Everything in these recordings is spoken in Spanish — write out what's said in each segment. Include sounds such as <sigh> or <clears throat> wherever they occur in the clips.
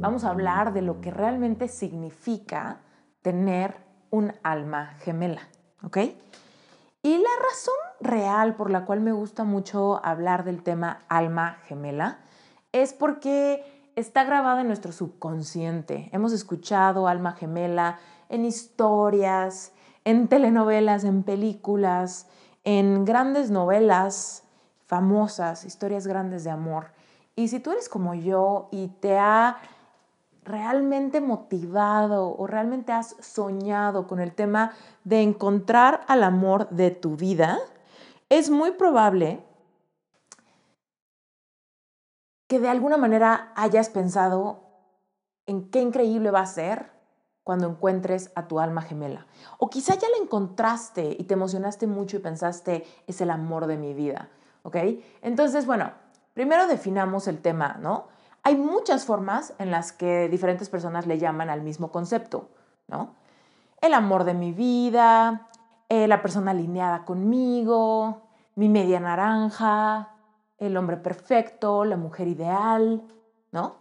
Vamos a hablar de lo que realmente significa tener un alma gemela, ¿ok? Y la razón real por la cual me gusta mucho hablar del tema alma gemela es porque está grabada en nuestro subconsciente. Hemos escuchado alma gemela en historias, en telenovelas, en películas, en grandes novelas famosas, historias grandes de amor. Y si tú eres como yo y te ha realmente motivado o realmente has soñado con el tema de encontrar al amor de tu vida, es muy probable que de alguna manera hayas pensado en qué increíble va a ser cuando encuentres a tu alma gemela. O quizá ya la encontraste y te emocionaste mucho y pensaste, es el amor de mi vida, ¿ok? Entonces, bueno, primero definamos el tema, ¿no? Hay muchas formas en las que diferentes personas le llaman al mismo concepto, ¿no? El amor de mi vida, eh, la persona alineada conmigo, mi media naranja, el hombre perfecto, la mujer ideal, ¿no?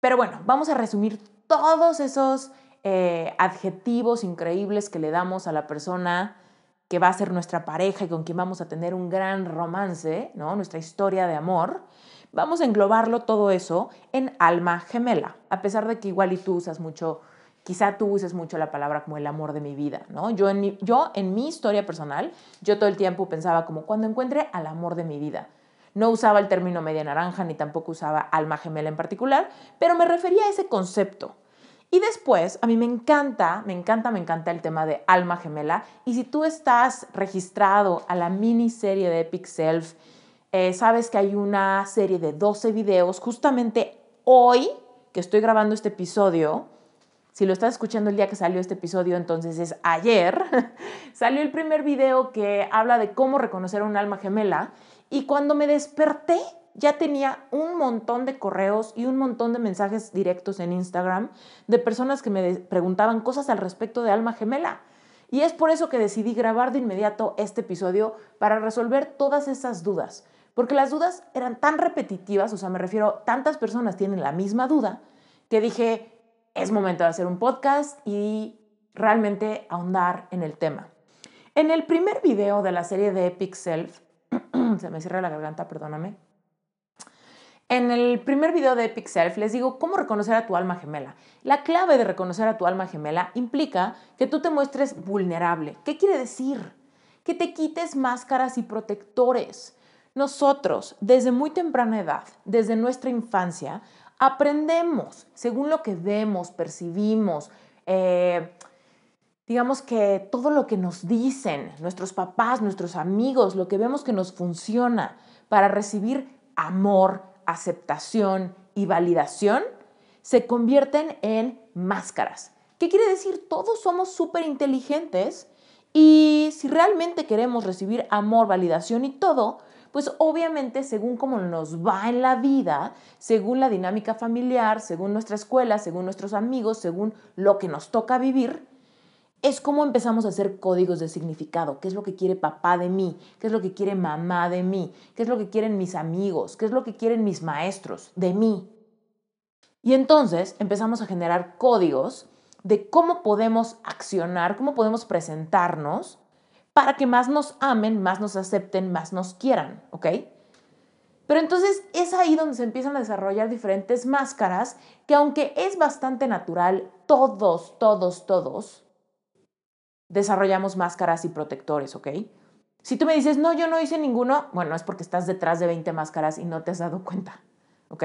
Pero bueno, vamos a resumir todos esos eh, adjetivos increíbles que le damos a la persona que va a ser nuestra pareja y con quien vamos a tener un gran romance, ¿no? Nuestra historia de amor. Vamos a englobarlo todo eso en alma gemela, a pesar de que igual y tú usas mucho quizá tú uses mucho la palabra como el amor de mi vida, ¿no? Yo en mi, yo en mi historia personal, yo todo el tiempo pensaba como cuando encuentre al amor de mi vida. No usaba el término media naranja ni tampoco usaba alma gemela en particular, pero me refería a ese concepto. Y después, a mí me encanta, me encanta, me encanta el tema de alma gemela. Y si tú estás registrado a la miniserie de Epic Self, eh, sabes que hay una serie de 12 videos justamente hoy que estoy grabando este episodio si lo estás escuchando el día que salió este episodio, entonces es ayer, <laughs> salió el primer video que habla de cómo reconocer a un alma gemela y cuando me desperté ya tenía un montón de correos y un montón de mensajes directos en Instagram de personas que me preguntaban cosas al respecto de alma gemela. Y es por eso que decidí grabar de inmediato este episodio para resolver todas esas dudas. Porque las dudas eran tan repetitivas, o sea, me refiero, tantas personas tienen la misma duda, que dije, es momento de hacer un podcast y realmente ahondar en el tema. En el primer video de la serie de Epic Self, <clears throat> se me cierra la garganta, perdóname. En el primer video de Epic Self les digo cómo reconocer a tu alma gemela. La clave de reconocer a tu alma gemela implica que tú te muestres vulnerable. ¿Qué quiere decir? Que te quites máscaras y protectores. Nosotros, desde muy temprana edad, desde nuestra infancia, aprendemos según lo que vemos, percibimos, eh, digamos que todo lo que nos dicen nuestros papás, nuestros amigos, lo que vemos que nos funciona para recibir amor, aceptación y validación, se convierten en máscaras. ¿Qué quiere decir? Todos somos súper inteligentes y si realmente queremos recibir amor, validación y todo, pues obviamente según cómo nos va en la vida, según la dinámica familiar, según nuestra escuela, según nuestros amigos, según lo que nos toca vivir, es como empezamos a hacer códigos de significado. ¿Qué es lo que quiere papá de mí? ¿Qué es lo que quiere mamá de mí? ¿Qué es lo que quieren mis amigos? ¿Qué es lo que quieren mis maestros de mí? Y entonces empezamos a generar códigos de cómo podemos accionar, cómo podemos presentarnos para que más nos amen, más nos acepten, más nos quieran, ¿ok? Pero entonces es ahí donde se empiezan a desarrollar diferentes máscaras que aunque es bastante natural, todos, todos, todos desarrollamos máscaras y protectores, ¿ok? Si tú me dices, no, yo no hice ninguno, bueno, es porque estás detrás de 20 máscaras y no te has dado cuenta, ¿ok?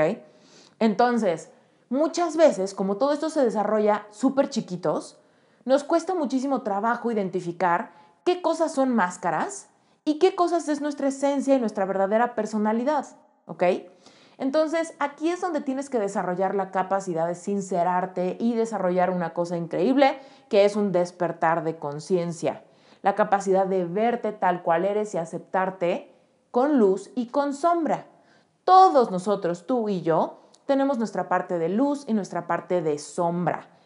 Entonces, muchas veces, como todo esto se desarrolla súper chiquitos, nos cuesta muchísimo trabajo identificar qué cosas son máscaras y qué cosas es nuestra esencia y nuestra verdadera personalidad, ¿ok? Entonces, aquí es donde tienes que desarrollar la capacidad de sincerarte y desarrollar una cosa increíble, que es un despertar de conciencia. La capacidad de verte tal cual eres y aceptarte con luz y con sombra. Todos nosotros, tú y yo, tenemos nuestra parte de luz y nuestra parte de sombra.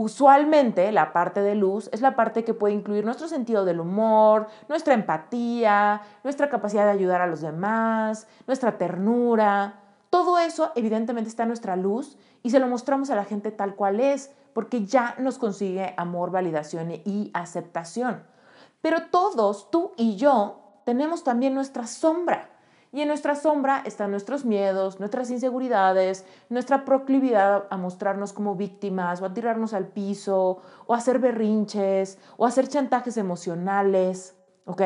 Usualmente la parte de luz es la parte que puede incluir nuestro sentido del humor, nuestra empatía, nuestra capacidad de ayudar a los demás, nuestra ternura. Todo eso evidentemente está en nuestra luz y se lo mostramos a la gente tal cual es, porque ya nos consigue amor, validación y aceptación. Pero todos, tú y yo, tenemos también nuestra sombra. Y en nuestra sombra están nuestros miedos, nuestras inseguridades, nuestra proclividad a mostrarnos como víctimas o a tirarnos al piso o a hacer berrinches o a hacer chantajes emocionales, ¿ok?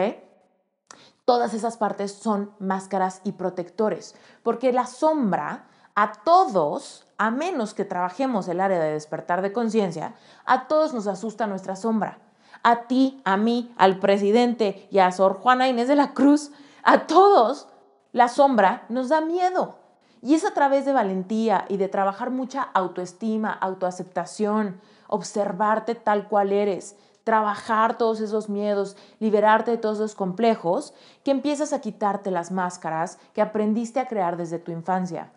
Todas esas partes son máscaras y protectores, porque la sombra a todos, a menos que trabajemos el área de despertar de conciencia, a todos nos asusta nuestra sombra. A ti, a mí, al presidente y a Sor Juana Inés de la Cruz, a todos la sombra nos da miedo. Y es a través de valentía y de trabajar mucha autoestima, autoaceptación, observarte tal cual eres, trabajar todos esos miedos, liberarte de todos esos complejos, que empiezas a quitarte las máscaras que aprendiste a crear desde tu infancia.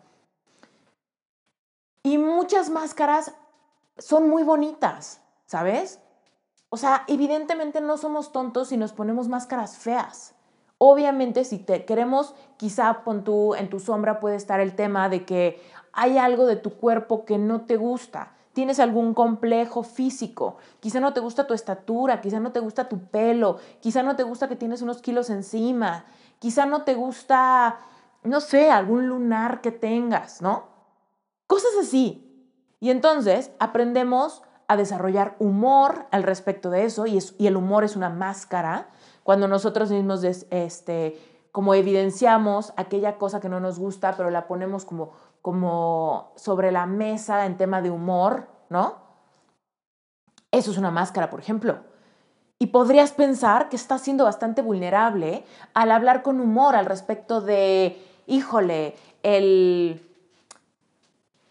Y muchas máscaras son muy bonitas, ¿sabes? O sea, evidentemente no somos tontos si nos ponemos máscaras feas. Obviamente, si te queremos, quizá pon tú, en tu sombra puede estar el tema de que hay algo de tu cuerpo que no te gusta. Tienes algún complejo físico, quizá no te gusta tu estatura, quizá no te gusta tu pelo, quizá no te gusta que tienes unos kilos encima, quizá no te gusta, no sé, algún lunar que tengas, ¿no? Cosas así. Y entonces aprendemos a desarrollar humor al respecto de eso y, y el humor es una máscara cuando nosotros mismos este, como evidenciamos aquella cosa que no nos gusta, pero la ponemos como, como sobre la mesa en tema de humor, ¿no? Eso es una máscara, por ejemplo. Y podrías pensar que estás siendo bastante vulnerable al hablar con humor al respecto de, híjole, el,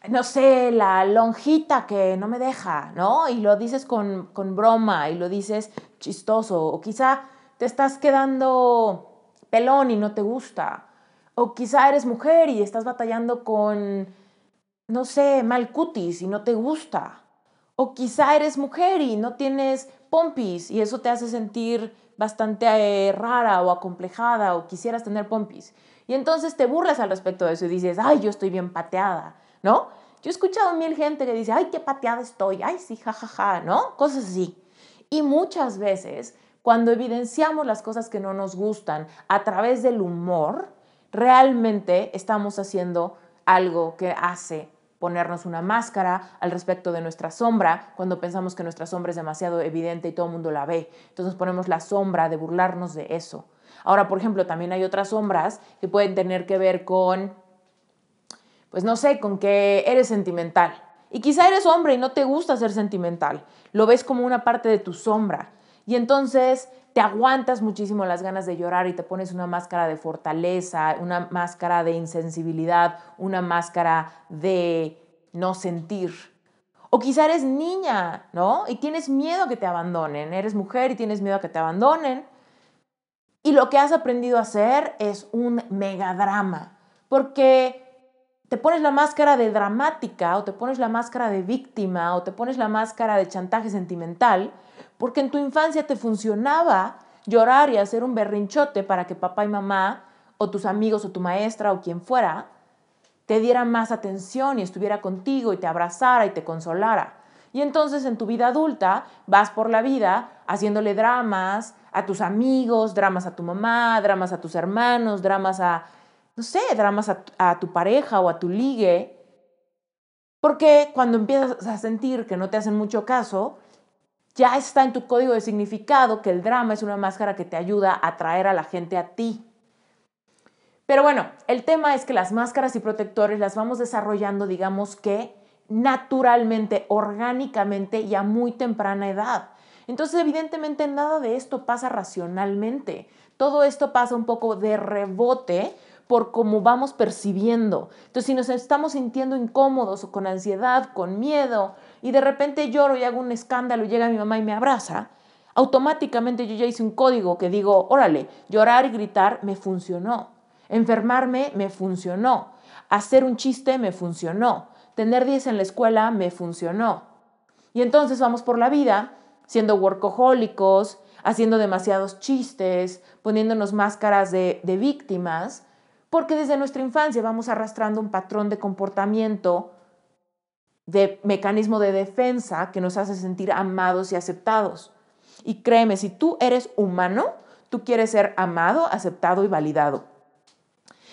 no sé, la lonjita que no me deja, ¿no? Y lo dices con, con broma y lo dices chistoso, o quizá te estás quedando pelón y no te gusta. O quizá eres mujer y estás batallando con, no sé, mal cutis y no te gusta. O quizá eres mujer y no tienes pompis y eso te hace sentir bastante eh, rara o acomplejada o quisieras tener pompis. Y entonces te burlas al respecto de eso y dices, ay, yo estoy bien pateada, ¿no? Yo he escuchado mil gente que dice, ay, qué pateada estoy, ay, sí, jajaja, ja, ja", ¿no? Cosas así. Y muchas veces cuando evidenciamos las cosas que no nos gustan a través del humor, realmente estamos haciendo algo que hace ponernos una máscara al respecto de nuestra sombra cuando pensamos que nuestra sombra es demasiado evidente y todo el mundo la ve. Entonces ponemos la sombra de burlarnos de eso. Ahora, por ejemplo, también hay otras sombras que pueden tener que ver con, pues no sé, con que eres sentimental. Y quizá eres hombre y no te gusta ser sentimental. Lo ves como una parte de tu sombra. Y entonces te aguantas muchísimo las ganas de llorar y te pones una máscara de fortaleza, una máscara de insensibilidad, una máscara de no sentir. O quizá eres niña, ¿no? Y tienes miedo que te abandonen. Eres mujer y tienes miedo a que te abandonen. Y lo que has aprendido a hacer es un megadrama. Porque te pones la máscara de dramática o te pones la máscara de víctima o te pones la máscara de chantaje sentimental porque en tu infancia te funcionaba llorar y hacer un berrinchote para que papá y mamá o tus amigos o tu maestra o quien fuera te diera más atención y estuviera contigo y te abrazara y te consolara. Y entonces en tu vida adulta vas por la vida haciéndole dramas a tus amigos, dramas a tu mamá, dramas a tus hermanos, dramas a, no sé, dramas a, a tu pareja o a tu ligue. Porque cuando empiezas a sentir que no te hacen mucho caso, Ya está en tu código de significado que el drama es una máscara que te ayuda a atraer a la gente a ti. Pero bueno, el tema es que las máscaras y protectores las vamos desarrollando, digamos que naturalmente, orgánicamente y a muy temprana edad. Entonces, evidentemente, nada de esto pasa racionalmente. Todo esto pasa un poco de rebote por cómo vamos percibiendo. Entonces, si nos estamos sintiendo incómodos o con ansiedad, con miedo, y de repente lloro y hago un escándalo llega mi mamá y me abraza, automáticamente yo ya hice un código que digo, órale, llorar y gritar me funcionó. Enfermarme me funcionó. Hacer un chiste me funcionó. Tener 10 en la escuela me funcionó. Y entonces vamos por la vida siendo workahólicos, haciendo demasiados chistes, poniéndonos máscaras de víctimas, porque desde nuestra infancia vamos arrastrando un patrón de comportamiento, de mecanismo de defensa que nos hace sentir amados y aceptados. Y créeme, si tú eres humano, tú quieres ser amado, aceptado y validado.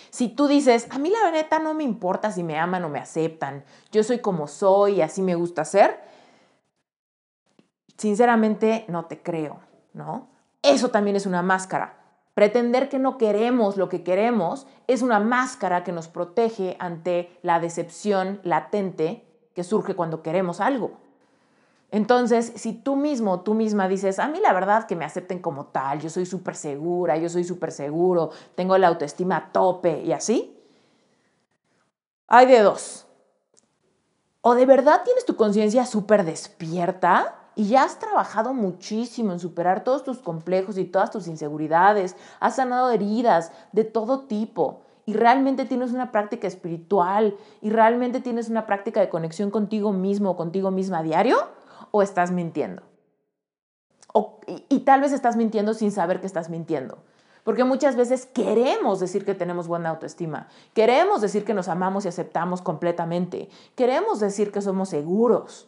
Si tú dices, a mí la neta no me importa si me aman o me aceptan, yo soy como soy y así me gusta ser, sinceramente no te creo, ¿no? Eso también es una máscara. Pretender que no queremos lo que queremos es una máscara que nos protege ante la decepción latente que surge cuando queremos algo. Entonces, si tú mismo, tú misma dices, a mí la verdad que me acepten como tal, yo soy súper segura, yo soy súper seguro, tengo la autoestima a tope y así, hay de dos. O de verdad tienes tu conciencia súper despierta y ya has trabajado muchísimo en superar todos tus complejos y todas tus inseguridades, has sanado heridas de todo tipo y realmente tienes una práctica espiritual y realmente tienes una práctica de conexión contigo mismo o contigo misma a diario o estás mintiendo. y, y tal vez estás mintiendo sin saber que estás mintiendo. Porque muchas veces queremos decir que tenemos buena autoestima, queremos decir que nos amamos y aceptamos completamente, queremos decir que somos seguros,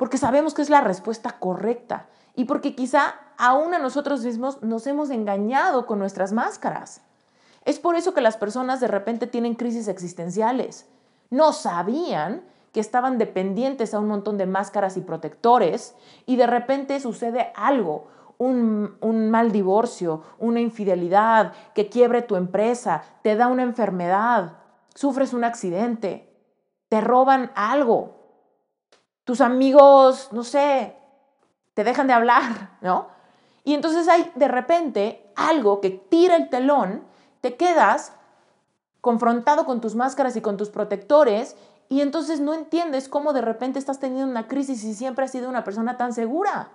porque sabemos que es la respuesta correcta y porque quizá aún a nosotros mismos nos hemos engañado con nuestras máscaras. Es por eso que las personas de repente tienen crisis existenciales. No sabían que estaban dependientes a un montón de máscaras y protectores y de repente sucede algo, un, un, mal divorcio, una infidelidad, que quiebre tu empresa, te da una enfermedad, sufres un accidente, te roban algo, tus amigos, no sé, te dejan de hablar, <laughs> ¿no? Y entonces hay de repente algo que tira el telón, te quedas confrontado con tus máscaras y con tus protectores y entonces no entiendes cómo de repente estás teniendo una crisis y siempre has sido una persona tan segura.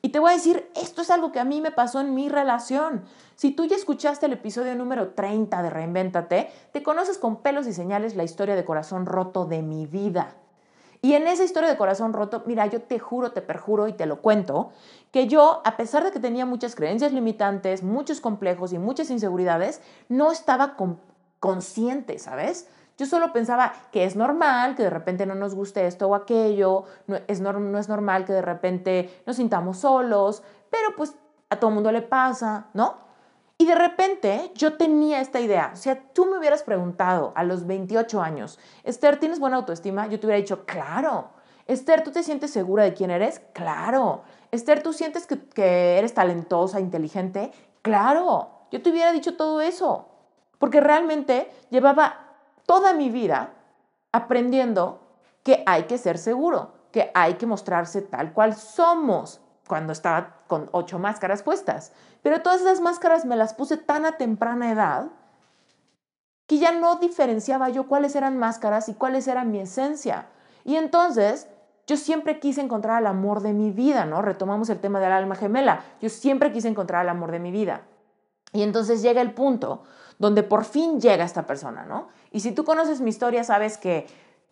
Y te voy a decir, esto es algo que a mí me pasó en mi relación. Si tú ya escuchaste el episodio número 30 de Reinvéntate, te conoces con pelos y señales la historia de corazón roto de mi vida. Y en esa historia de corazón roto, mira, yo te juro, te perjuro y te lo cuento, que yo, a pesar de que tenía muchas creencias limitantes, muchos complejos y muchas inseguridades, no estaba consciente, ¿sabes? Yo solo pensaba que es normal que de repente no nos guste esto o aquello, no es, no es normal que de repente nos sintamos solos, pero pues a todo mundo le pasa, ¿no? Y de repente yo tenía esta idea. O sea, tú me hubieras preguntado a los 28 años, Esther, ¿tienes buena autoestima? Yo te hubiera dicho, claro. Esther, ¿tú te sientes segura de quién eres? Claro. Esther, ¿tú sientes que, eres talentosa, inteligente? Claro. Yo te hubiera dicho todo eso. Porque realmente llevaba toda mi vida aprendiendo que hay que ser seguro, que hay que mostrarse tal cual somos cuando estaba con ocho máscaras puestas. Pero todas esas máscaras me las puse tan a temprana edad que ya no diferenciaba yo cuáles eran máscaras y cuáles eran mi esencia. Y entonces yo siempre quise encontrar el amor de mi vida, ¿no? Retomamos el tema del alma gemela. Yo siempre quise encontrar el amor de mi vida. Y entonces llega el punto donde por fin llega esta persona, ¿no? Y si tú conoces mi historia, sabes que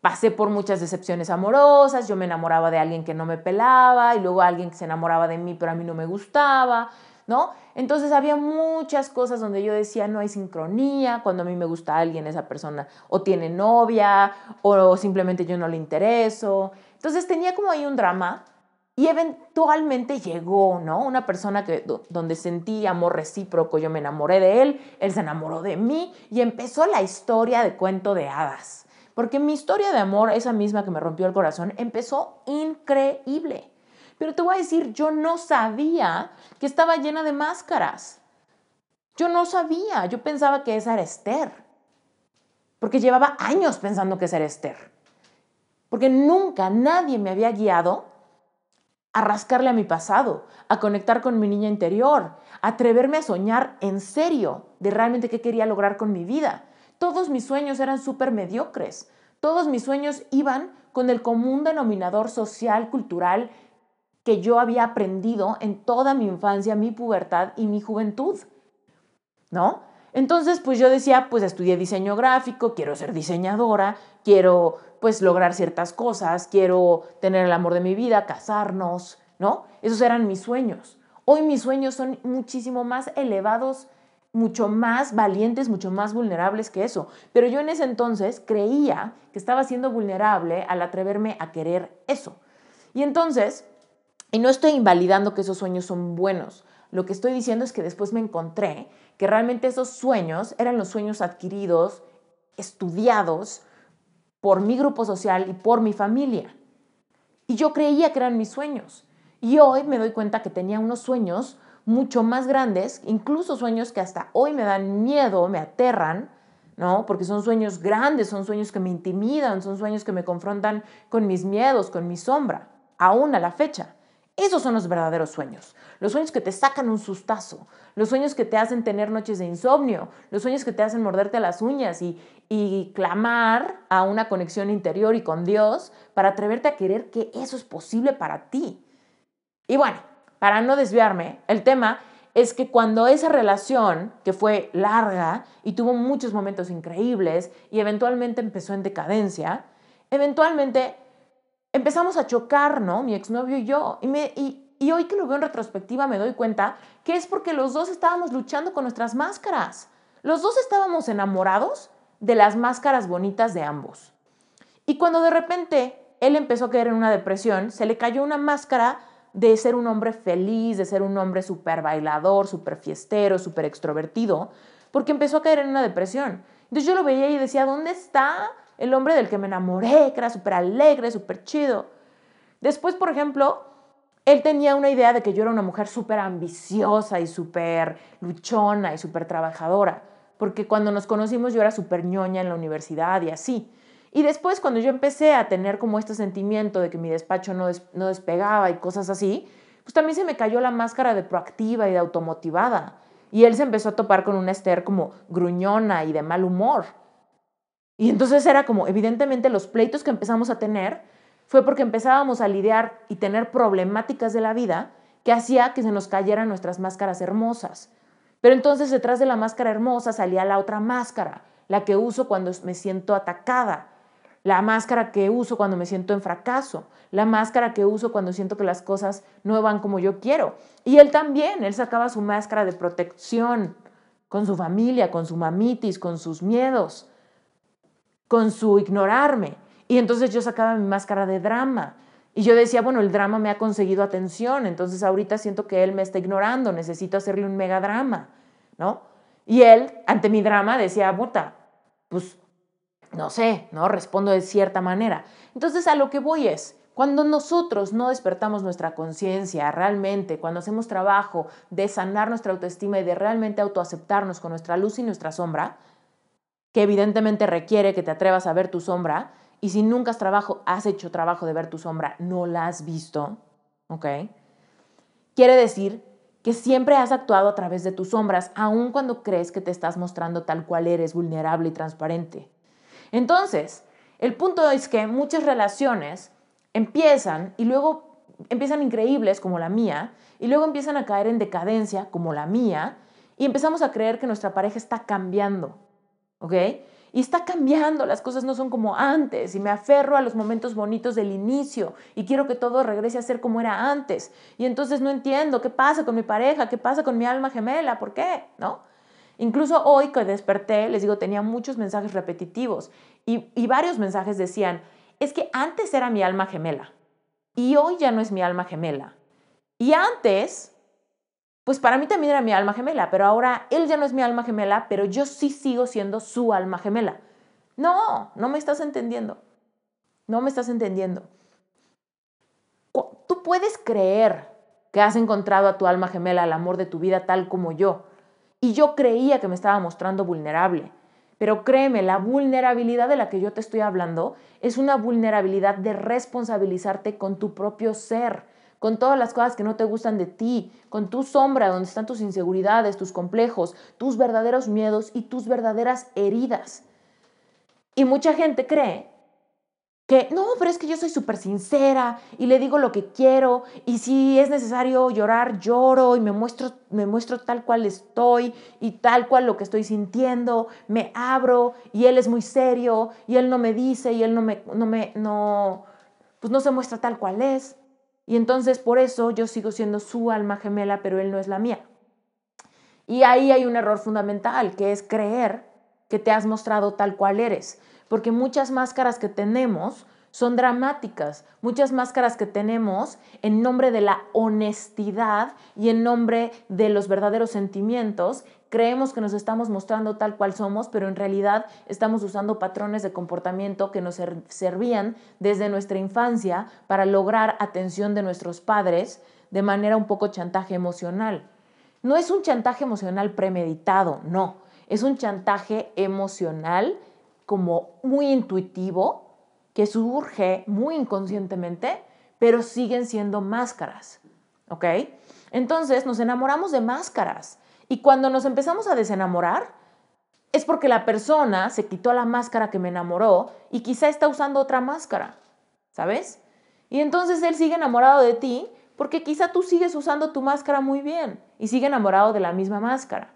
pasé por muchas decepciones amorosas, yo me enamoraba de alguien que no me pelaba y luego alguien que se enamoraba de mí pero a mí no me gustaba, ¿no? Entonces había muchas cosas donde yo decía no hay sincronía, cuando a mí me gusta alguien esa persona o tiene novia o simplemente yo no le intereso. Entonces tenía como ahí un drama y eventualmente llegó, ¿no? Una persona que, donde sentí amor recíproco, yo me enamoré de él, él se enamoró de mí y empezó la historia de cuento de hadas. Porque mi historia de amor, esa misma que me rompió el corazón, empezó increíble. Pero te voy a decir, yo no sabía que estaba llena de máscaras. Yo no sabía, yo pensaba que esa era Esther. Porque llevaba años pensando que esa era Esther. Porque nunca nadie me había guiado a rascarle a mi pasado, a conectar con mi niña interior, a atreverme a soñar en serio de realmente qué quería lograr con mi vida. Todos mis sueños eran súper mediocres. Todos mis sueños iban con el común denominador social, cultural que yo había aprendido en toda mi infancia, mi pubertad y mi juventud. ¿No? Entonces, pues yo decía, pues estudié diseño gráfico, quiero ser diseñadora, quiero pues lograr ciertas cosas, quiero tener el amor de mi vida, casarnos, ¿no? Esos eran mis sueños. Hoy mis sueños son muchísimo más elevados, mucho más valientes, mucho más vulnerables que eso. Pero yo en ese entonces creía que estaba siendo vulnerable al atreverme a querer eso. Y entonces, y no estoy invalidando que esos sueños son buenos, lo que estoy diciendo es que después me encontré que realmente esos sueños eran los sueños adquiridos, estudiados por mi grupo social y por mi familia. Y yo creía que eran mis sueños. Y hoy me doy cuenta que tenía unos sueños mucho más grandes, incluso sueños que hasta hoy me dan miedo, me aterran, ¿no? Porque son sueños grandes, son sueños que me intimidan, son sueños que me confrontan con mis miedos, con mi sombra, aún a la fecha. Esos son los verdaderos sueños. Los sueños que te sacan un sustazo, los sueños que te hacen tener noches de insomnio, los sueños que te hacen morderte las uñas y, y clamar a una conexión interior y con Dios para atreverte a querer que eso es posible para ti. Y bueno, para no desviarme, el tema es que cuando esa relación, que fue larga y tuvo muchos momentos increíbles y eventualmente empezó en decadencia, eventualmente empezamos a chocar, ¿no? Mi exnovio y yo. Y, me, y, y hoy que lo veo en retrospectiva me doy cuenta que es porque los dos estábamos luchando con nuestras máscaras. Los dos estábamos enamorados de las máscaras bonitas de ambos. Y cuando de repente él empezó a caer en una depresión, se le cayó una máscara de ser un hombre feliz, de ser un hombre súper bailador, súper fiestero, súper extrovertido, porque empezó a caer en una depresión. Entonces yo lo veía y decía, ¿dónde está el hombre del que me enamoré, que era súper alegre, súper chido? Después, por ejemplo, él tenía una idea de que yo era una mujer súper ambiciosa y súper luchona y súper trabajadora, porque cuando nos conocimos yo era súper ñoña en la universidad y así. Y después cuando yo empecé a tener como este sentimiento de que mi despacho no, no despegaba y cosas así, pues también se me cayó la máscara de proactiva y de automotivada. Y él se empezó a topar con una Esther como gruñona y de mal humor. Y entonces era como, evidentemente los pleitos que empezamos a tener fue porque empezábamos a lidiar y tener problemáticas de la vida que hacía que se nos cayeran nuestras máscaras hermosas. Pero entonces detrás de la máscara hermosa salía la otra máscara, la que uso cuando me siento atacada, la máscara que uso cuando me siento en fracaso, la máscara que uso cuando siento que las cosas no van como yo quiero. Y él también, él sacaba su máscara de protección con su familia, con su mamitis, con sus miedos, con su ignorarme. Y entonces yo sacaba mi máscara de drama. Y yo decía, bueno, el drama me ha conseguido atención, entonces ahorita siento que él me está ignorando, necesito hacerle un mega drama, ¿no? Y él, ante mi drama, decía, puta, pues, no sé, ¿no? Respondo de cierta manera. Entonces a lo que voy es, cuando nosotros no despertamos nuestra conciencia realmente, cuando hacemos trabajo de sanar nuestra autoestima y de realmente autoaceptarnos con nuestra luz y nuestra sombra, que evidentemente requiere que te atrevas a ver tu sombra, y si nunca has, trabajo, has hecho trabajo de ver tu sombra, no la has visto, ¿ok? Quiere decir que siempre has actuado a través de tus sombras, aun cuando crees que te estás mostrando tal cual eres, vulnerable y transparente. Entonces, el punto es que muchas relaciones empiezan y luego empiezan increíbles como la mía, y luego empiezan a caer en decadencia como la mía, y empezamos a creer que nuestra pareja está cambiando, ¿ok? Y está cambiando, las cosas no son como antes y me aferro a los momentos bonitos del inicio y quiero que todo regrese a ser como era antes. Y entonces no entiendo qué pasa con mi pareja, qué pasa con mi alma gemela, ¿por qué? ¿No? Incluso hoy que desperté, les digo, tenía muchos mensajes repetitivos y, varios mensajes decían, es que antes era mi alma gemela y hoy ya no es mi alma gemela. Y antes pues para mí también era mi alma gemela, pero ahora él ya no es mi alma gemela, pero yo sí sigo siendo su alma gemela. No, no me estás entendiendo. No me estás entendiendo. Tú puedes creer que has encontrado a tu alma gemela, al amor de tu vida tal como yo. Y yo creía que me estaba mostrando vulnerable. Pero créeme, la vulnerabilidad de la que yo te estoy hablando es una vulnerabilidad de responsabilizarte con tu propio ser, con todas las cosas que no te gustan de ti, con tu sombra, donde están tus inseguridades, tus complejos, tus verdaderos miedos y tus verdaderas heridas. Y mucha gente cree que no, pero es que yo soy súper sincera y le digo lo que quiero y si es necesario llorar, lloro y me muestro, me muestro tal cual estoy y tal cual lo que estoy sintiendo, me abro y él es muy serio y él no me dice y él no me, no me, no, pues no se muestra tal cual es. Y entonces por eso yo sigo siendo su alma gemela, pero él no es la mía. Y ahí hay un error fundamental, que es creer que te has mostrado tal cual eres porque muchas máscaras que tenemos son dramáticas, muchas máscaras que tenemos en nombre de la honestidad y en nombre de los verdaderos sentimientos, creemos que nos estamos mostrando tal cual somos, pero en realidad estamos usando patrones de comportamiento que nos servían desde nuestra infancia para lograr atención de nuestros padres de manera un poco chantaje emocional. No es un chantaje emocional premeditado, no, es un chantaje emocional como muy intuitivo, que surge muy inconscientemente, pero siguen siendo máscaras, ¿ok? Entonces nos enamoramos de máscaras y cuando nos empezamos a desenamorar es porque la persona se quitó la máscara que me enamoró y quizá está usando otra máscara, ¿sabes? Y entonces él sigue enamorado de ti porque quizá tú sigues usando tu máscara muy bien y sigue enamorado de la misma máscara.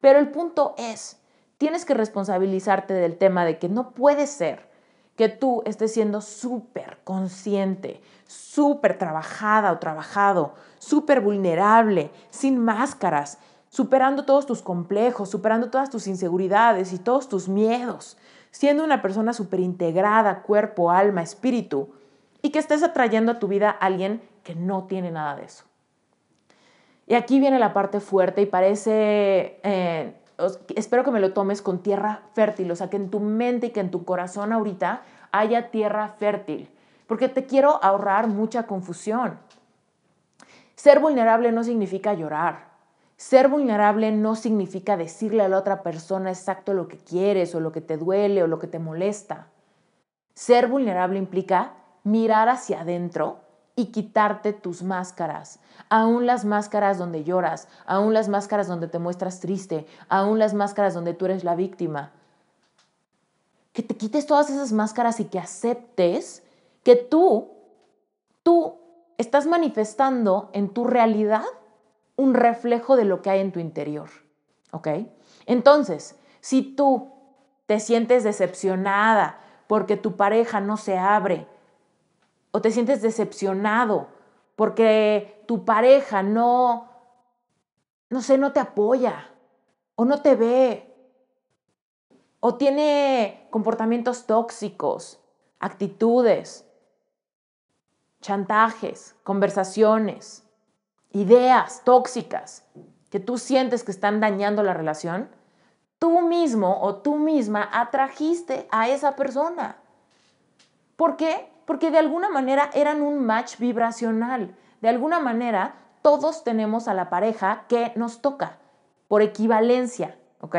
Pero el punto es, tienes que responsabilizarte del tema de que no puede ser que tú estés siendo súper consciente, súper trabajada o trabajado, súper vulnerable, sin máscaras, superando todos tus complejos, superando todas tus inseguridades y todos tus miedos, siendo una persona súper integrada, cuerpo, alma, espíritu, y que estés atrayendo a tu vida a alguien que no tiene nada de eso. Y aquí viene la parte fuerte y parece eh, espero que me lo tomes con tierra fértil, o sea, que en tu mente y que en tu corazón ahorita haya tierra fértil, porque te quiero ahorrar mucha confusión. Ser vulnerable no significa llorar. Ser vulnerable no significa decirle a la otra persona exacto lo que quieres o lo que te duele o lo que te molesta. Ser vulnerable implica mirar hacia adentro y quitarte tus máscaras, aún las máscaras donde lloras, aún las máscaras donde te muestras triste, aún las máscaras donde tú eres la víctima. Que te quites todas esas máscaras y que aceptes que tú, tú estás manifestando en tu realidad un reflejo de lo que hay en tu interior. ¿Ok? Entonces, si tú te sientes decepcionada porque tu pareja no se abre, o te sientes decepcionado porque tu pareja no, no sé, no te apoya o no te ve o tiene comportamientos tóxicos, actitudes, chantajes, conversaciones, ideas tóxicas que tú sientes que están dañando la relación, tú mismo o tú misma atrajiste a esa persona. ¿Por qué? Porque de alguna manera eran un match vibracional. De alguna manera, todos tenemos a la pareja que nos toca, por equivalencia, ¿ok?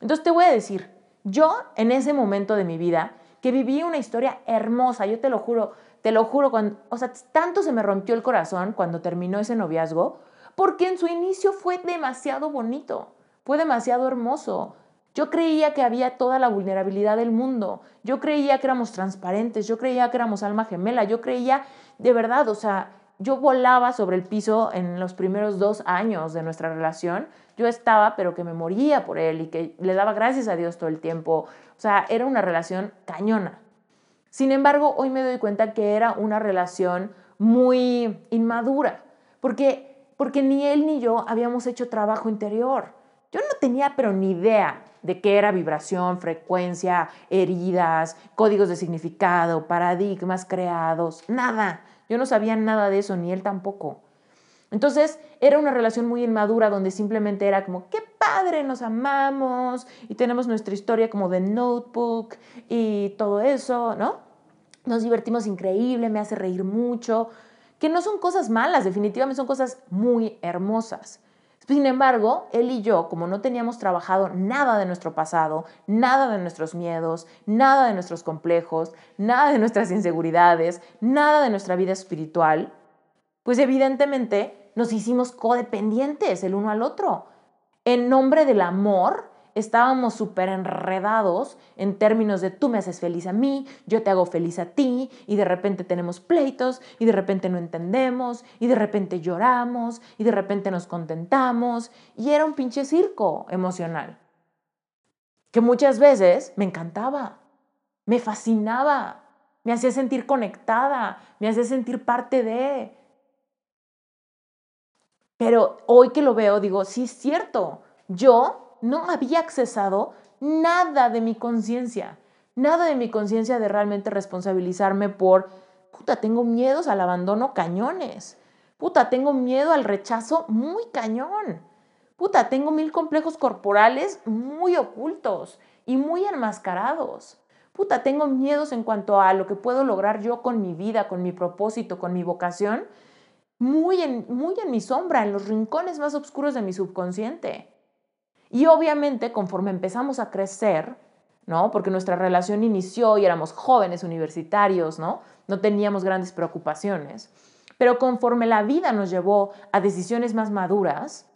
Entonces te voy a decir, yo en ese momento de mi vida, que viví una historia hermosa, yo te lo juro, te lo juro, cuando, o sea, tanto se me rompió el corazón cuando terminó ese noviazgo, porque en su inicio fue demasiado bonito, fue demasiado hermoso, yo creía que había toda la vulnerabilidad del mundo. Yo creía que éramos transparentes. Yo creía que éramos alma gemela. Yo creía de verdad, o sea, yo volaba sobre el piso en los primeros dos años de nuestra relación. Yo estaba, pero que me moría por él y que le daba gracias a Dios todo el tiempo. O sea, era una relación cañona. Sin embargo, hoy me doy cuenta que era una relación muy inmadura, porque, porque ni él ni yo habíamos hecho trabajo interior. Yo no tenía pero ni idea de qué era vibración, frecuencia, heridas, códigos de significado, paradigmas creados, nada. Yo no sabía nada de eso, ni él tampoco. Entonces era una relación muy inmadura donde simplemente era como, qué padre, nos amamos y tenemos nuestra historia como de notebook y todo eso, ¿no? Nos divertimos increíble, me hace reír mucho. que no son cosas malas, definitivamente son cosas muy hermosas. Sin embargo, él y yo, como no teníamos trabajado nada de nuestro pasado, nada de nuestros miedos, nada de nuestros complejos, nada de nuestras inseguridades, nada de nuestra vida espiritual, pues evidentemente nos hicimos codependientes el uno al otro. En nombre del amor, estábamos súper enredados en términos de tú me haces feliz a mí, yo te hago feliz a ti, y de repente tenemos pleitos, y de repente no entendemos, y de repente lloramos, y de repente nos contentamos, y era un pinche circo emocional, que muchas veces me encantaba, me fascinaba, me hacía sentir conectada, me hacía sentir parte de... Pero hoy que lo veo, digo, sí es cierto, yo no había accesado nada de mi conciencia, nada de mi conciencia de realmente responsabilizarme por, puta, tengo miedos al abandono cañones, puta, tengo miedo al rechazo muy cañón, puta, tengo mil complejos corporales muy ocultos y muy enmascarados. Puta, tengo miedos en cuanto a lo que puedo lograr yo con mi vida, con mi propósito, con mi vocación, muy en, muy en mi sombra, en los rincones más oscuros de mi subconsciente. Y obviamente conforme empezamos a crecer, ¿no? Porque nuestra relación inició y éramos jóvenes universitarios, ¿no? No teníamos grandes preocupaciones. Pero conforme la vida nos llevó a decisiones más maduras,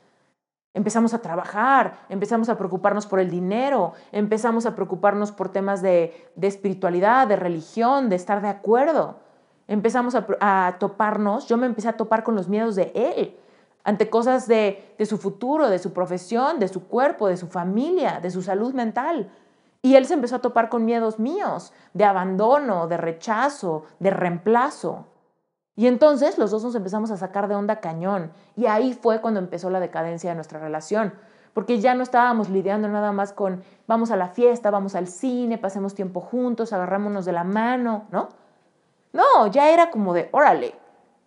empezamos a trabajar, empezamos a preocuparnos por el dinero, empezamos a preocuparnos por temas de, espiritualidad, de religión, de estar de acuerdo. Empezamos a, a toparnos, yo me empecé a topar con los miedos de él ante cosas de, de, su futuro, de su profesión, de su cuerpo, de su familia, de su salud mental. Y él se empezó a topar con miedos míos, de abandono, de rechazo, de reemplazo. Y entonces los dos nos empezamos a sacar de onda cañón. Y ahí fue cuando empezó la decadencia de nuestra relación. Porque ya no estábamos lidiando nada más con vamos a la fiesta, vamos al cine, pasemos tiempo juntos, agarrámonos de la mano, ¿no? No, ya era como de, órale,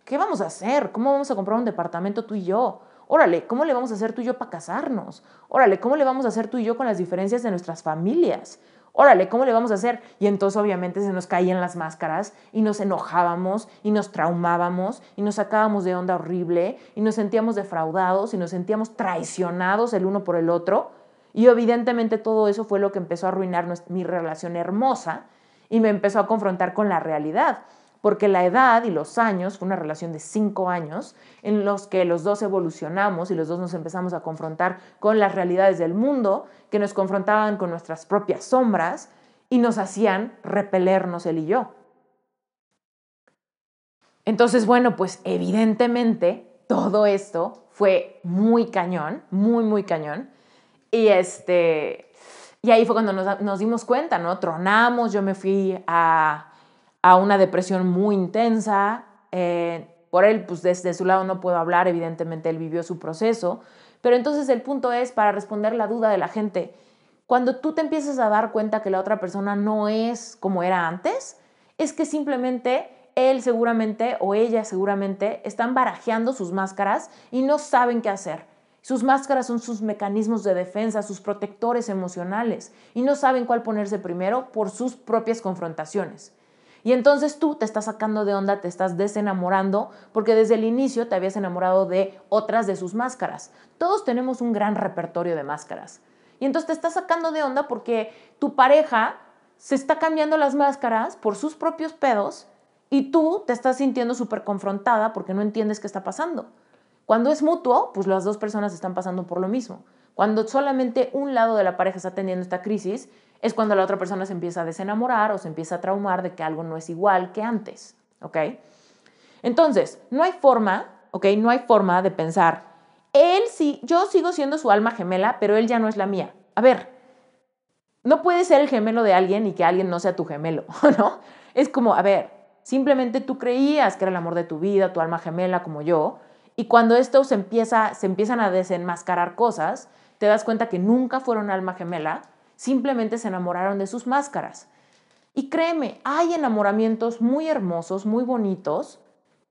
¿Qué vamos a hacer? ¿Cómo vamos a comprar un departamento tú y yo? Órale, ¿cómo le vamos a hacer tú y yo para casarnos? Órale, ¿cómo le vamos a hacer tú y yo con las diferencias de nuestras familias? Órale, ¿cómo le vamos a hacer? Y entonces obviamente se nos caían las máscaras y nos enojábamos y nos traumábamos y nos sacábamos de onda horrible y nos sentíamos defraudados y nos sentíamos traicionados el uno por el otro. Y evidentemente todo eso fue lo que empezó a arruinar mi relación hermosa y me empezó a confrontar con la realidad porque la edad y los años, fue una relación de cinco años, en los que los dos evolucionamos y los dos nos empezamos a confrontar con las realidades del mundo, que nos confrontaban con nuestras propias sombras y nos hacían repelernos él y yo. Entonces, bueno, pues evidentemente todo esto fue muy cañón, muy, muy cañón. Y este, y ahí fue cuando nos, nos dimos cuenta, ¿no? Tronamos, yo me fui a a una depresión muy intensa. Eh, por él, pues desde su lado no puedo hablar, evidentemente él vivió su proceso. Pero entonces el punto es, para responder la duda de la gente, cuando tú te empiezas a dar cuenta que la otra persona no es como era antes, es que simplemente él seguramente o ella seguramente están barajeando sus máscaras y no saben qué hacer. Sus máscaras son sus mecanismos de defensa, sus protectores emocionales y no saben cuál ponerse primero por sus propias confrontaciones. Y entonces tú te estás sacando de onda, te estás desenamorando, porque desde el inicio te habías enamorado de otras de sus máscaras. Todos tenemos un gran repertorio de máscaras. Y entonces te estás sacando de onda porque tu pareja se está cambiando las máscaras por sus propios pedos y tú te estás sintiendo súper confrontada porque no entiendes qué está pasando. Cuando es mutuo, pues las dos personas están pasando por lo mismo. Cuando solamente un lado de la pareja está teniendo esta crisis, es cuando la otra persona se empieza a desenamorar o se empieza a traumar de que algo no es igual que antes, ¿ok? Entonces, no hay forma, ¿ok? No hay forma de pensar, él sí, yo sigo siendo su alma gemela, pero él ya no es la mía. A ver, no puede ser el gemelo de alguien y que alguien no sea tu gemelo, <laughs> ¿no? Es como, a ver, simplemente tú creías que era el amor de tu vida, tu alma gemela como yo, y cuando esto se, empieza, se empiezan a desenmascarar cosas, te das cuenta que nunca fueron alma gemela, simplemente se enamoraron de sus máscaras. Y créeme, hay enamoramientos muy hermosos, muy bonitos,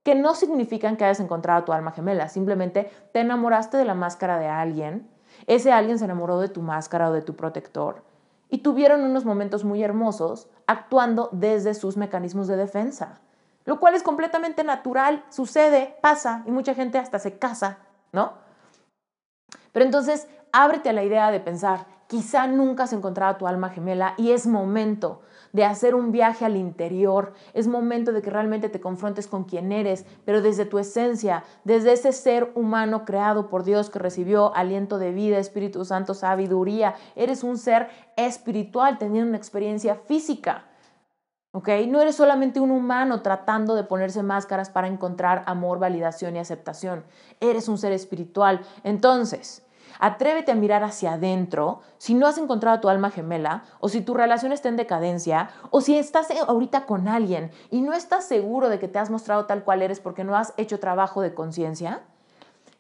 que no significan que hayas encontrado a tu alma gemela, simplemente te enamoraste de la máscara de alguien, ese alguien se enamoró de tu máscara o de tu protector y tuvieron unos momentos muy hermosos actuando desde sus mecanismos de defensa, lo cual es completamente natural, sucede, pasa y mucha gente hasta se casa, ¿no? Pero entonces, ábrete a la idea de pensar, quizá nunca has encontrado a tu alma gemela y es momento de hacer un viaje al interior, es momento de que realmente te confrontes con quién eres, pero desde tu esencia, desde ese ser humano creado por Dios que recibió aliento de vida, Espíritu Santo, sabiduría, eres un ser espiritual teniendo una experiencia física. ¿Ok? No eres solamente un humano tratando de ponerse máscaras para encontrar amor, validación y aceptación. Eres un ser espiritual. Entonces, Atrévete a mirar hacia adentro si no has encontrado tu alma gemela o si tu relación está en decadencia o si estás ahorita con alguien y no estás seguro de que te has mostrado tal cual eres porque no has hecho trabajo de conciencia.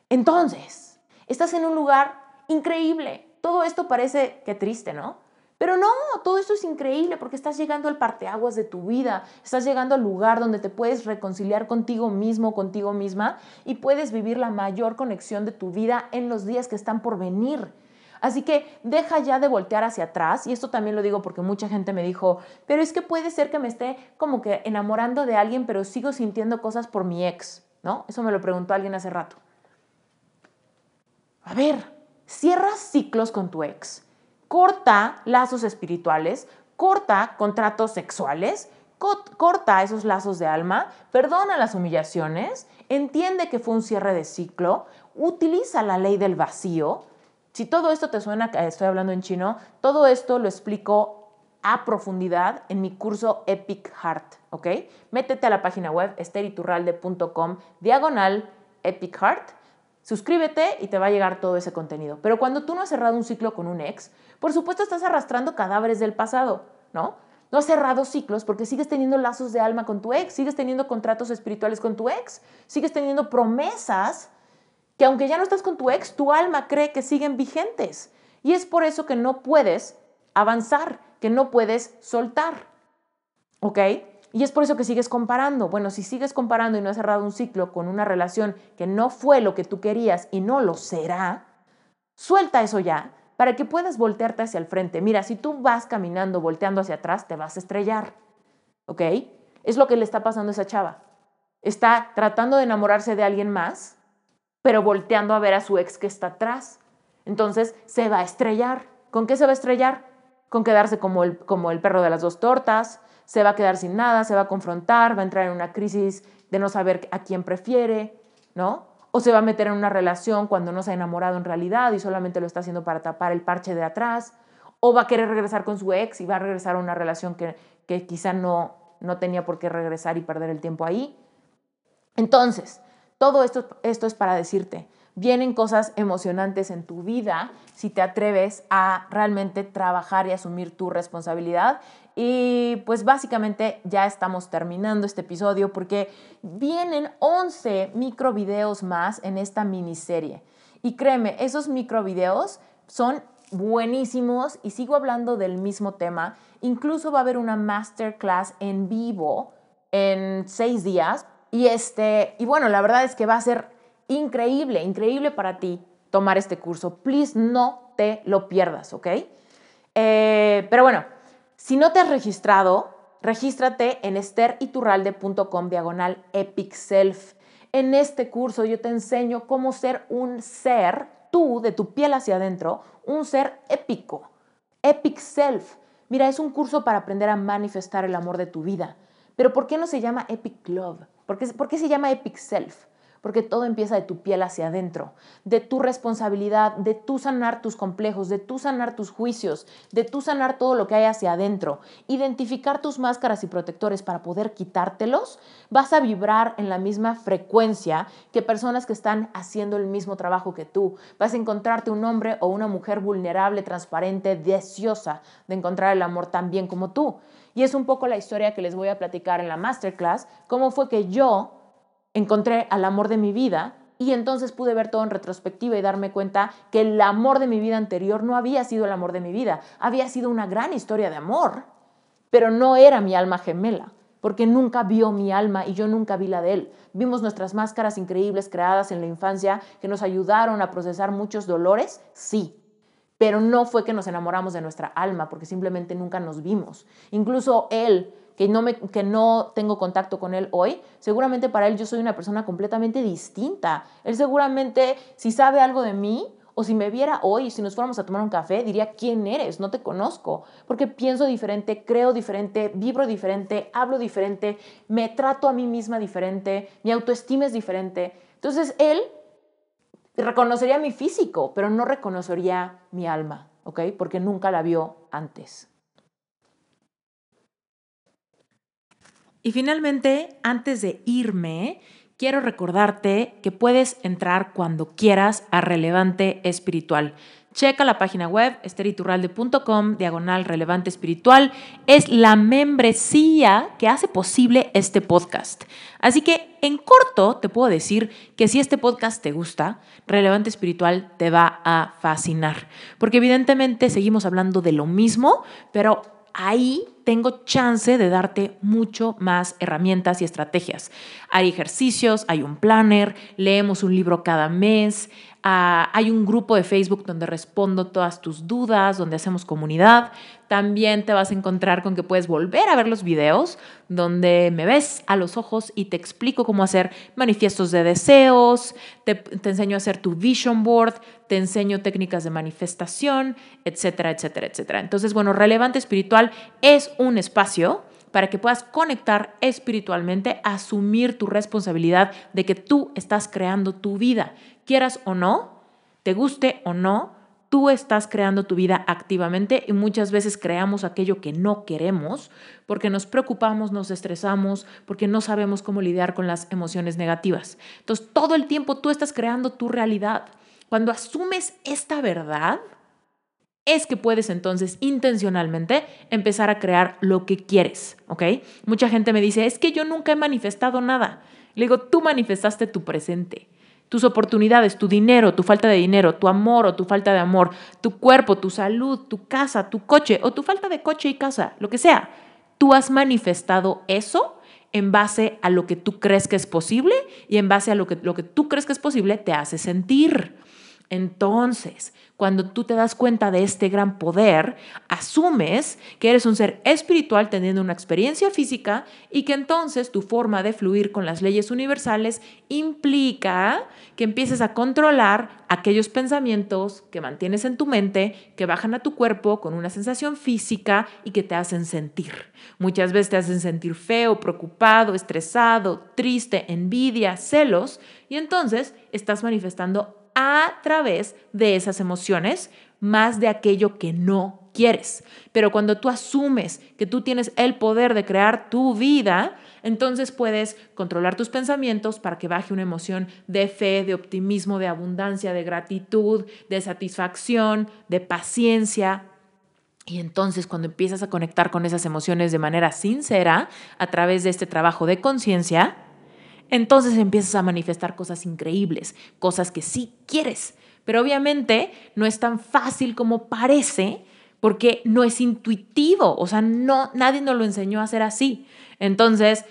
Entonces, estás en un lugar increíble. Todo esto parece que triste, ¿no? Pero no, todo esto es increíble porque estás llegando al parteaguas de tu vida, estás llegando al lugar donde te puedes reconciliar contigo mismo, contigo misma y puedes vivir la mayor conexión de tu vida en los días que están por venir. Así que deja ya de voltear hacia atrás, y esto también lo digo porque mucha gente me dijo, pero es que puede ser que me esté como que enamorando de alguien, pero sigo sintiendo cosas por mi ex, ¿no? Eso me lo preguntó alguien hace rato. A ver, cierras ciclos con tu ex corta lazos espirituales, corta contratos sexuales, corta esos lazos de alma, perdona las humillaciones, entiende que fue un cierre de ciclo, utiliza la ley del vacío. Si todo esto te suena, estoy hablando en chino, todo esto lo explico a profundidad en mi curso Epic Heart, ¿ok? Métete a la página web esteriturralde.com diagonal Epic Heart Suscríbete y te va a llegar todo ese contenido. Pero cuando tú no has cerrado un ciclo con un ex, por supuesto estás arrastrando cadáveres del pasado, ¿no? No has cerrado ciclos porque sigues teniendo lazos de alma con tu ex, sigues teniendo contratos espirituales con tu ex, sigues teniendo promesas que aunque ya no estás con tu ex, tu alma cree que siguen vigentes. Y es por eso que no puedes avanzar, que no puedes soltar. ¿Ok? Y es por eso que sigues comparando. Bueno, si sigues comparando y no has cerrado un ciclo con una relación que no fue lo que tú querías y no lo será, suelta eso ya para que puedas voltearte hacia el frente. Mira, si tú vas caminando, volteando hacia atrás, te vas a estrellar. ¿Ok? Es lo que le está pasando a esa chava. Está tratando de enamorarse de alguien más, pero volteando a ver a su ex que está atrás. Entonces se va a estrellar. ¿Con qué se va a estrellar? Con quedarse como el, como el perro de las dos tortas, se va a quedar sin nada, se va a confrontar, va a entrar en una crisis de no saber a quién prefiere, ¿no? O se va a meter en una relación cuando no se ha enamorado en realidad y solamente lo está haciendo para tapar el parche de atrás, o va a querer regresar con su ex y va a regresar a una relación que, que quizá no, no tenía por qué regresar y perder el tiempo ahí. Entonces, todo esto, esto es para decirte, vienen cosas emocionantes en tu vida si te atreves a realmente trabajar y asumir tu responsabilidad y pues básicamente ya estamos terminando este episodio porque vienen 11 microvideos más en esta miniserie. Y créeme, esos microvideos son buenísimos y sigo hablando del mismo tema. Incluso va a haber una masterclass en vivo en seis días. Y, este, y bueno, la verdad es que va a ser increíble, increíble para ti tomar este curso. Please no te lo pierdas, ¿ok? Eh, pero bueno, si no te has registrado, regístrate en esteriturralde.com diagonal epic self. En este curso yo te enseño cómo ser un ser, tú, de tu piel hacia adentro, un ser épico, epic self. Mira, es un curso para aprender a manifestar el amor de tu vida. Pero ¿por qué no se llama epic love? ¿Por qué, ¿por qué se llama epic self? Porque todo empieza de tu piel hacia adentro, de tu responsabilidad, de tu sanar tus complejos, de tu sanar tus juicios, de tu sanar todo lo que hay hacia adentro, identificar tus máscaras y protectores para poder quitártelos, vas a vibrar en la misma frecuencia que personas que están haciendo el mismo trabajo que tú. Vas a encontrarte un hombre o una mujer vulnerable, transparente, deseosa de encontrar el amor tan bien como tú. Y es un poco la historia que les voy a platicar en la masterclass, cómo fue que yo encontré al amor de mi vida y entonces pude ver todo en retrospectiva y darme cuenta que el amor de mi vida anterior no había sido el amor de mi vida, había sido una gran historia de amor, pero no era mi alma gemela, porque nunca vio mi alma y yo nunca vi la de él. Vimos nuestras máscaras increíbles creadas en la infancia que nos ayudaron a procesar muchos dolores, sí, pero no fue que nos enamoramos de nuestra alma, porque simplemente nunca nos vimos. Incluso él que no, me, que no tengo contacto con él hoy, seguramente para él yo soy una persona completamente distinta. Él seguramente, si sabe algo de mí, o si me viera hoy, si nos fuéramos a tomar un café, diría, ¿quién eres? No te conozco, porque pienso diferente, creo diferente, vibro diferente, hablo diferente, me trato a mí misma diferente, mi autoestima es diferente. Entonces él reconocería mi físico, pero no reconocería mi alma, ¿ok? Porque nunca la vio antes. Y finalmente, antes de irme, quiero recordarte que puedes entrar cuando quieras a Relevante Espiritual. Checa la página web esteriturralde.com, diagonal relevante espiritual. Es la membresía que hace posible este podcast. Así que en corto te puedo decir que si este podcast te gusta, Relevante Espiritual te va a fascinar. Porque evidentemente seguimos hablando de lo mismo, pero ahí tengo chance de darte mucho más herramientas y estrategias. Hay ejercicios, hay un planner, leemos un libro cada mes, Hay un grupo de Facebook donde respondo todas tus dudas, donde hacemos comunidad. También te vas a encontrar con que puedes volver a ver los videos donde me ves a los ojos y te explico cómo hacer manifiestos de deseos, te, te enseño a hacer tu vision board, te enseño técnicas de manifestación, etcétera, etcétera, etcétera. Entonces, bueno, relevante espiritual es un espacio para que puedas conectar espiritualmente, asumir tu responsabilidad de que tú estás creando tu vida quieras o no, te guste o no, tú estás creando tu vida activamente y muchas veces creamos aquello que no queremos porque nos preocupamos, nos estresamos, porque no sabemos cómo lidiar con las emociones negativas. Entonces, todo el tiempo tú estás creando tu realidad. Cuando asumes esta verdad, es que puedes entonces intencionalmente empezar a crear lo que quieres, ¿ok? Mucha gente me dice, es que yo nunca he manifestado nada. Le digo, tú manifestaste tu presente tus oportunidades, tu dinero, tu falta de dinero, tu amor o tu falta de amor, tu cuerpo, tu salud, tu casa, tu coche o tu falta de coche y casa, lo que sea. Tú has manifestado eso en base a lo que tú crees que es posible y en base a lo que, lo que tú crees que es posible te hace sentir. Entonces, cuando tú te das cuenta de este gran poder, asumes que eres un ser espiritual teniendo una experiencia física y que entonces tu forma de fluir con las leyes universales implica que empieces a controlar aquellos pensamientos que mantienes en tu mente, que bajan a tu cuerpo con una sensación física y que te hacen sentir. Muchas veces te hacen sentir feo, preocupado, estresado, triste, envidia, celos y entonces estás manifestando a través de esas emociones más de aquello que no quieres. Pero cuando tú asumes que tú tienes el poder de crear tu vida, entonces puedes controlar tus pensamientos para que baje una emoción de fe, de optimismo, de abundancia, de gratitud, de satisfacción, de paciencia. Y entonces cuando empiezas a conectar con esas emociones de manera sincera, a través de este trabajo de conciencia, entonces empiezas a manifestar cosas increíbles, cosas que sí quieres. Pero obviamente no es tan fácil como parece porque no es intuitivo, o sea, no nadie nos lo enseñó a hacer así. Entonces,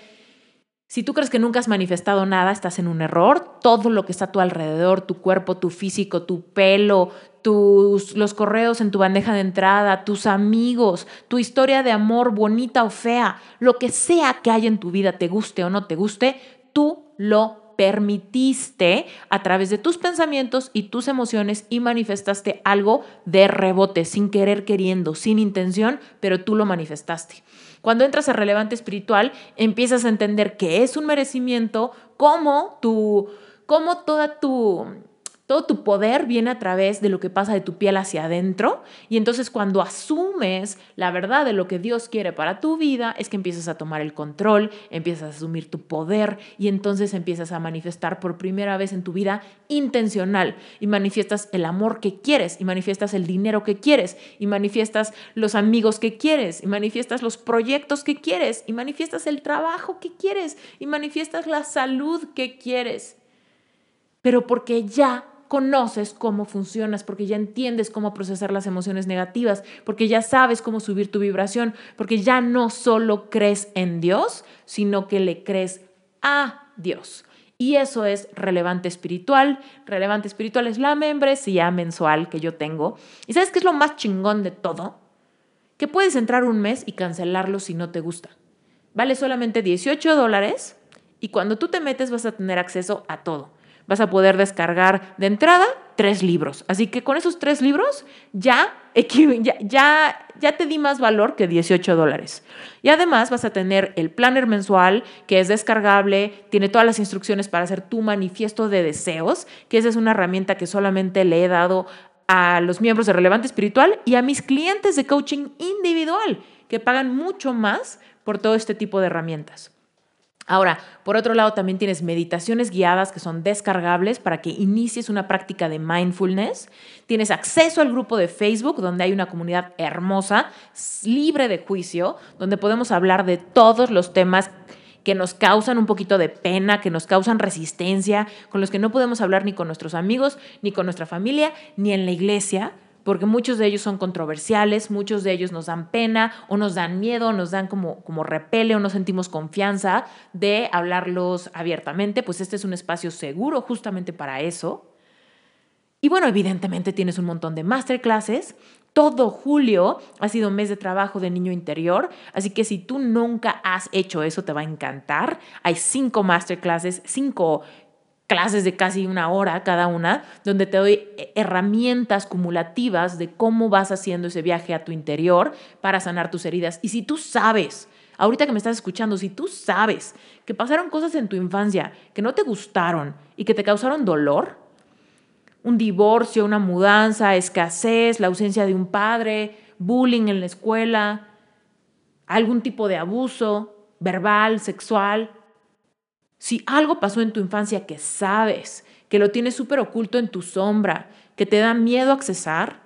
si tú crees que nunca has manifestado nada, estás en un error. Todo lo que está a tu alrededor, tu cuerpo, tu físico, tu pelo, tus, los correos en tu bandeja de entrada, tus amigos, tu historia de amor bonita o fea, lo que sea que haya en tu vida, te guste o no te guste, tú lo permitiste a través de tus pensamientos y tus emociones y manifestaste algo de rebote, sin querer, queriendo, sin intención, pero tú lo manifestaste. Cuando entras a relevante espiritual, empiezas a entender que es un merecimiento, como tu, como toda tu todo tu poder viene a través de lo que pasa de tu piel hacia adentro y entonces cuando asumes la verdad de lo que Dios quiere para tu vida es que empiezas a tomar el control, empiezas a asumir tu poder y entonces empiezas a manifestar por primera vez en tu vida intencional y manifiestas el amor que quieres y manifiestas el dinero que quieres y manifiestas los amigos que quieres y manifiestas los proyectos que quieres y manifiestas el trabajo que quieres y manifiestas la salud que quieres. Pero porque ya conoces cómo funcionas, porque ya entiendes cómo procesar las emociones negativas, porque ya sabes cómo subir tu vibración, porque ya no solo crees en Dios, sino que le crees a Dios. Y eso es relevante espiritual. Relevante espiritual es la membresía mensual que yo tengo. ¿Y sabes qué es lo más chingón de todo? Que puedes entrar un mes y cancelarlo si no te gusta. Vale solamente 18 dólares y cuando tú te metes vas a tener acceso a todo. Vas a poder descargar de entrada tres libros. Así que con esos tres libros ya, ya, ya, te di más valor que 18 dólares. Y además vas a tener el planner mensual que es descargable, tiene todas las instrucciones para hacer tu manifiesto de deseos, que esa es una herramienta que solamente le he dado a los miembros de Relevante Espiritual y a mis clientes de coaching individual, que pagan mucho más por todo este tipo de herramientas. Ahora, por otro lado, también tienes meditaciones guiadas que son descargables para que inicies una práctica de mindfulness. Tienes acceso al grupo de Facebook, donde hay una comunidad hermosa, libre de juicio, donde podemos hablar de todos los temas que nos causan un poquito de pena, que nos causan resistencia, con los que no podemos hablar ni con nuestros amigos, ni con nuestra familia, ni en la iglesia, porque muchos de ellos son controversiales, muchos de ellos nos dan pena o nos dan miedo, nos dan como, como repele o no sentimos confianza de hablarlos abiertamente, pues este es un espacio seguro justamente para eso. Y bueno, evidentemente tienes un montón de masterclasses. Todo julio ha sido mes de trabajo de niño interior, así que si tú nunca has hecho eso, te va a encantar. Hay cinco masterclasses, cinco clases de casi una hora cada una, donde te doy herramientas cumulativas de cómo vas haciendo ese viaje a tu interior para sanar tus heridas. Y si tú sabes, ahorita que me estás escuchando, si tú sabes que pasaron cosas en tu infancia que no te gustaron y que te causaron dolor, un divorcio, una mudanza, escasez, la ausencia de un padre, bullying en la escuela, algún tipo de abuso verbal, sexual, si algo pasó en tu infancia que sabes, que lo tienes súper oculto en tu sombra, que te da miedo accesar,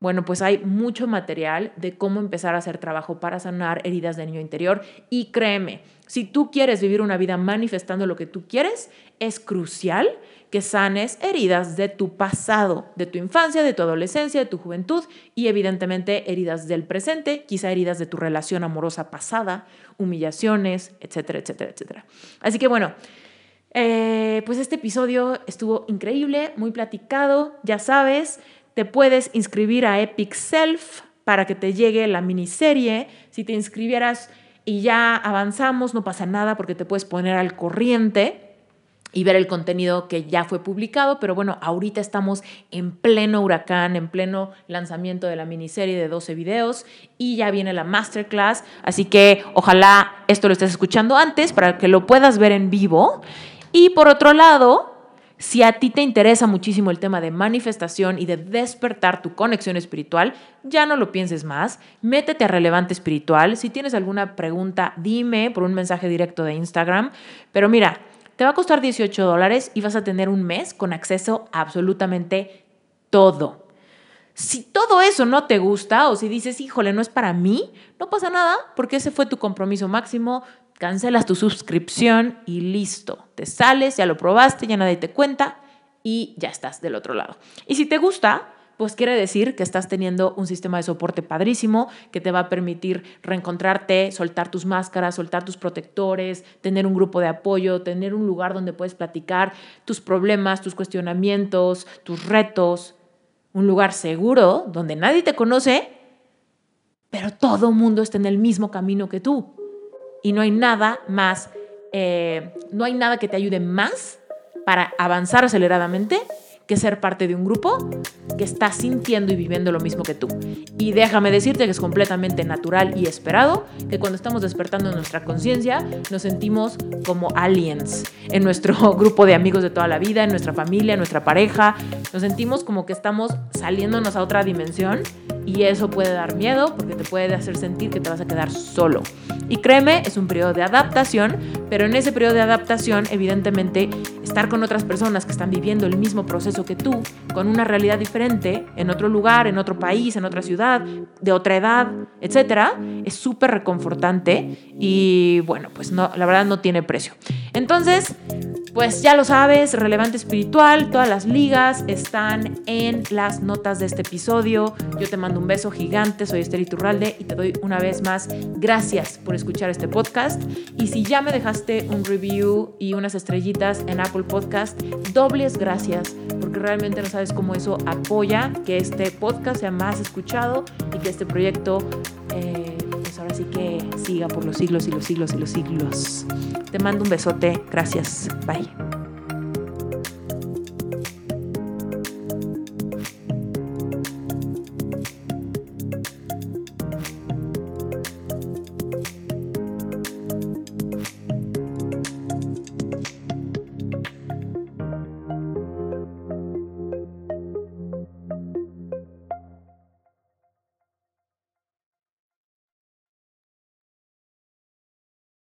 bueno, pues hay mucho material de cómo empezar a hacer trabajo para sanar heridas de niño interior. Y créeme, si tú quieres vivir una vida manifestando lo que tú quieres, es crucial que sanes heridas de tu pasado, de tu infancia, de tu adolescencia, de tu juventud y evidentemente heridas del presente, quizá heridas de tu relación amorosa pasada, humillaciones, etcétera, etcétera, etcétera. Así que bueno, eh, pues este episodio estuvo increíble, muy platicado, ya sabes, te puedes inscribir a Epic Self para que te llegue la miniserie. Si te inscribieras y ya avanzamos, no pasa nada porque te puedes poner al corriente y ver el contenido que ya fue publicado, pero bueno, ahorita estamos en pleno huracán, en pleno lanzamiento de la miniserie de 12 videos y ya viene la masterclass, así que ojalá esto lo estés escuchando antes para que lo puedas ver en vivo. Y por otro lado, si a ti te interesa muchísimo el tema de manifestación y de despertar tu conexión espiritual, ya no lo pienses más, métete a Relevante Espiritual. Si tienes alguna pregunta, dime por un mensaje directo de Instagram. Pero mira, te va a costar 18 dólares y vas a tener un mes con acceso a absolutamente todo. Si todo eso no te gusta o si dices, híjole, no es para mí, no pasa nada porque ese fue tu compromiso máximo, cancelas tu suscripción y listo. Te sales, ya lo probaste, ya nadie te cuenta y ya estás del otro lado. Y si te gusta, pues quiere decir que estás teniendo un sistema de soporte padrísimo que te va a permitir reencontrarte, soltar tus máscaras, soltar tus protectores, tener un grupo de apoyo, tener un lugar donde puedes platicar tus problemas, tus cuestionamientos, tus retos, un lugar seguro donde nadie te conoce, pero todo mundo está en el mismo camino que tú. Y no hay nada más, eh, no hay nada que te ayude más para avanzar aceleradamente que ser parte de un grupo que está sintiendo y viviendo lo mismo que tú. Y déjame decirte que es completamente natural y esperado que cuando estamos despertando nuestra conciencia nos sentimos como aliens en nuestro <laughs> grupo de amigos de toda la vida, en nuestra familia, en nuestra pareja. Nos sentimos como que estamos saliéndonos a otra dimensión y eso puede dar miedo porque te puede hacer sentir que te vas a quedar solo. Y créeme, es un periodo de adaptación, pero en ese periodo de adaptación, evidentemente, estar con otras personas que están viviendo el mismo proceso que tú, con una realidad diferente, en otro lugar, en otro país, en otra ciudad, de otra edad, etcétera, es súper reconfortante y bueno, pues no, la verdad no tiene precio. Entonces, pues ya lo sabes, relevante espiritual, todas las ligas están en las notas de este episodio. Yo te mando un beso gigante, soy Esther Iturralde y te doy una vez más gracias por escuchar este podcast. Y si ya me dejaste un review y unas estrellitas en Apple Podcast, dobles gracias, porque realmente no sabes cómo eso apoya que este podcast sea más escuchado y que este proyecto, eh, pues Así que siga por los siglos y los siglos y los siglos. Te mando un besote. Gracias. Bye.